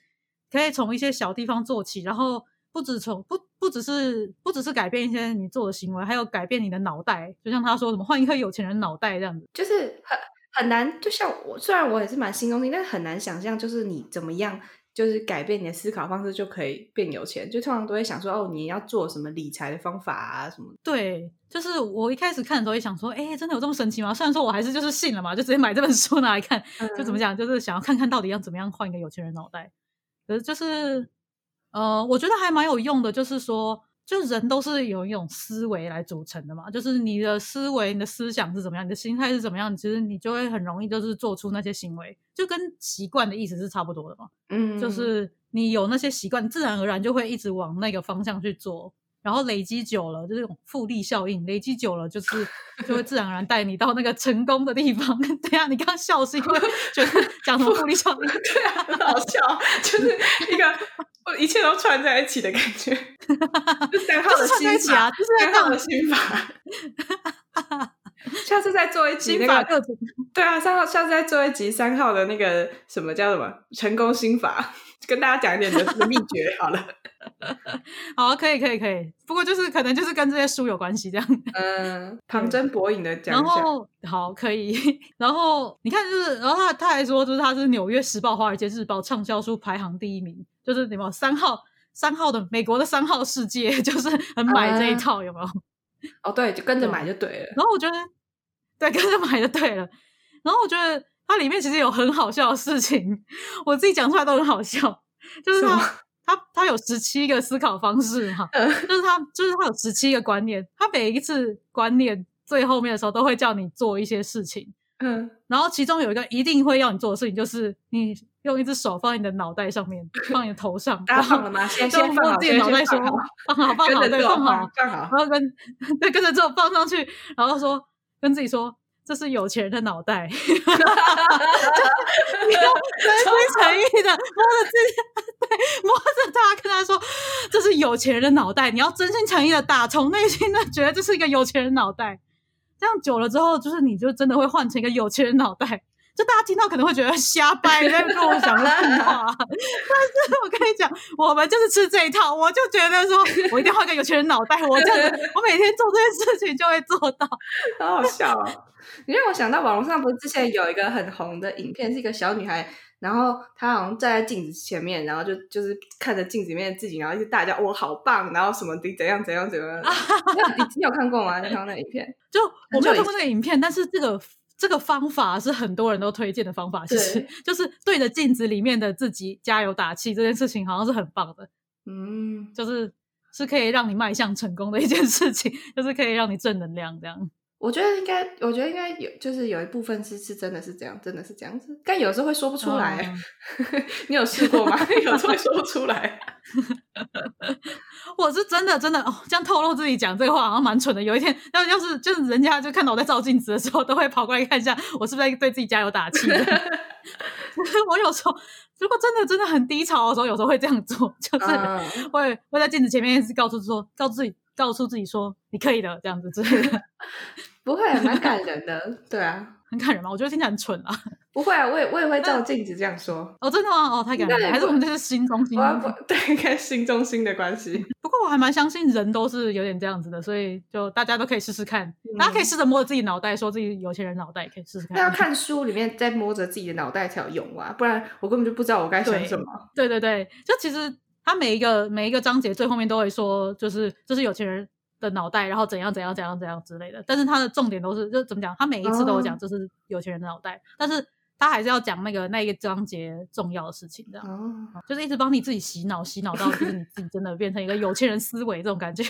可以从一些小地方做起，然后不止从不不只是不只是改变一些你做的行为，还有改变你的脑袋，就像他说什么换一颗有钱人脑袋这样子，就是很很难。就像我虽然我也是蛮心中心，但是很难想象就是你怎么样。就是改变你的思考方式就可以变有钱，就通常都会想说哦，你要做什么理财的方法啊什么？对，就是我一开始看的时候也想说，哎，真的有这么神奇吗？虽然说我还是就是信了嘛，就直接买这本书拿来看，就怎么讲，就是想要看看到底要怎么样换一个有钱人脑袋。可是就是，呃，我觉得还蛮有用的，就是说。就人都是有一种思维来组成的嘛，就是你的思维、你的思想是怎么样，你的心态是怎么样，其实你就会很容易就是做出那些行为，就跟习惯的意思是差不多的嘛。嗯，就是你有那些习惯，自然而然就会一直往那个方向去做，然后累积久了，就是复利效应，累积久了就是就会自然而然带你到那个成功的地方。对啊，你刚刚笑是因为觉得讲什么复利效应？对啊，很好笑，就是一个。一切都串在一起的感觉，三号的心法，三号的心法。下次再做一集那个，对啊，三号下次再做一集三号的那个什么叫什么成功心法，跟大家讲一点的秘诀好了。好，可以，可以，可以。不过就是可能就是跟这些书有关系这样。嗯，旁征博引的讲然后好，可以。然后你看，就是然后他他还说，就是他是《纽约时报》《华尔街日报》畅销书排行第一名。就是你们三号三号的美国的三号世界，就是很买这一套，有没有？哦，对，就跟着买就对了。然后我觉得，对，跟着买就对了。然后我觉得它里面其实有很好笑的事情，我自己讲出来都很好笑。就是它，它，它有十七个思考方式哈，就是它就是他有十七个观念，它每一次观念最后面的时候都会叫你做一些事情。嗯，然后其中有一个一定会要你做的事情，就是你用一只手放在你的脑袋上面，放你的头上，大家放了吗？先先放好，先放好，放好，放好，对，放好，放好，然后跟对跟着之后放上去，然后说跟自己说，这是有钱人的脑袋，你要真心诚意的摸着自己，对，摸着他，跟他说，这是有钱人的脑袋，你要真心诚意的打从内心的觉得这是一个有钱人脑袋。这样久了之后，就是你就真的会换成一个有钱人脑袋。就大家听到可能会觉得 瞎掰，在跟我讲屁话。但是我跟你讲，我们就是吃这一套。我就觉得说，我一定要换个有钱人脑袋。我这样，我每天做这件事情就会做到。好好笑啊！你让我想到网络上不是之前有一个很红的影片，是一个小女孩。然后她好像站在镜子前面，然后就就是看着镜子里面的自己，然后一直大叫“我好棒”，然后什么的怎样怎样怎样。你你有看过吗？你看过那影片？就我没有看过那个影片，但是这个这个方法是很多人都推荐的方法，其实 就是对着镜子里面的自己加油打气，这件事情好像是很棒的。嗯，就是是可以让你迈向成功的一件事情，就是可以让你正能量这样。我觉得应该，我觉得应该有，就是有一部分是是真的是这样，真的是这样子。但有时候会说不出来，你有试过吗？有时候会说不出来。我是真的真的哦，这样透露自己讲这个话好像蛮蠢的。有一天，要要是就是人家就看到我在照镜子的时候，都会跑过来看一下我是不是在对自己加油打气。我有时候如果真的真的很低潮的时候，有时候会这样做，就是会会在镜子前面一直告诉说，告诉自己。告诉自己说你可以的，这样子之类的，不会蛮感人的，对啊，很感人嘛？我觉得听起来很蠢啊。不会啊，我也我也会照镜子这样说。哦，真的吗？哦，太感人了。还是我们这是心中心，对，跟心中心的关系。不过我还蛮相信人都是有点这样子的，所以就大家都可以试试看。大家可以试着摸着自己脑袋，说自己有钱人脑袋，可以试试看。那要看书里面再摸着自己的脑袋才有用啊，不然我根本就不知道我该想什么。对对对，就其实。他每一个每一个章节最后面都会说，就是就是有钱人的脑袋，然后怎样怎样怎样怎样之类的。但是他的重点都是，就怎么讲？他每一次都有讲就是有钱人的脑袋，但是他还是要讲那个那一个章节重要的事情，这样，就是一直帮你自己洗脑，洗脑到就是你自己真的变成一个有钱人思维这种感觉。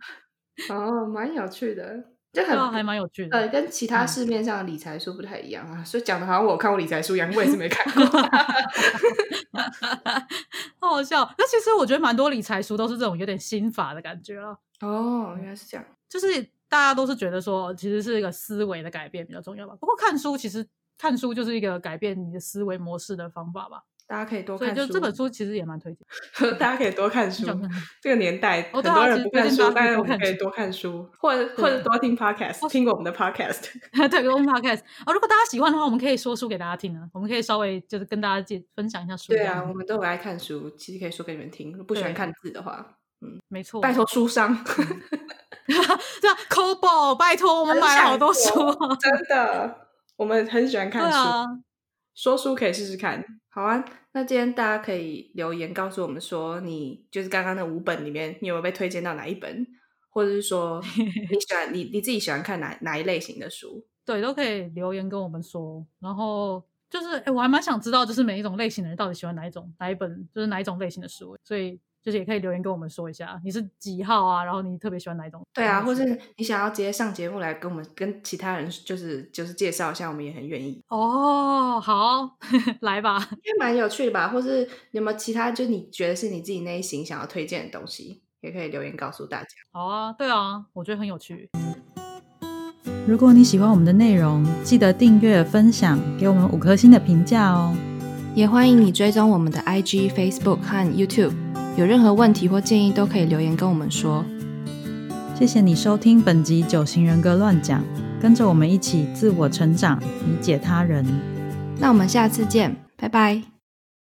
哦，蛮有趣的。就很还蛮有趣的，呃，跟其他市面上的理财书不太一样啊，所以讲的好像我看过理财书一样，我也是没看过，好好笑。那其实我觉得蛮多理财书都是这种有点心法的感觉了。哦，原来是这样，就是大家都是觉得说，其实是一个思维的改变比较重要吧。不过看书其实看书就是一个改变你的思维模式的方法吧。大家可以多看书。所以就这本书其实也蛮推荐，大家可以多看 书。这个年代很多人不看书，但是我们可以书多看书，或者或者多听 podcast，听我们的 podcast。对，跟我们 podcast 哦，如果大家喜欢的话，我们可以说书给大家听啊。我们可以稍微就是跟大家介分享一下书。对啊，我，们都很爱看书，其实可以说给你们听。如果不喜欢看字的话，没错。拜托书商，这样 c o b o 拜托，我们买了好多书哦。真的，我们很喜欢看书。对啊，说书可以试试看。好啊，那今天大家可以留言告诉我们说，你就是刚刚那五本里面，你有没有被推荐到哪一本，或者是说 你喜欢你你自己喜欢看哪哪一类型的书？对，都可以留言跟我们说。然后就是，哎，我还蛮想知道，就是每一种类型的人到底喜欢哪一种哪一本，就是哪一种类型的书。所以就是也可以留言跟我们说一下，你是几号啊？然后你特别喜欢哪一种？对啊，或是是你想要直接上节目来跟我们跟其他人就是就是介绍一下，我们也很愿意，哦，好，来吧。因为蛮有趣的吧。或是有没有其他就是你觉得是你自己内心想要推荐的东西，也可以留言告诉大家。好啊，对啊，我觉得很有趣。如果你喜欢我们的内容，记得订阅、分享，给我们五颗星的评价哦。也欢迎你追踪我们的 IG、Facebook 和 YouTube。有任何问题或建议都可以留言跟我们说。谢谢你收听本集《九型人格乱讲》，跟着我们一起自我成长，理解他人。那我们下次见，拜拜。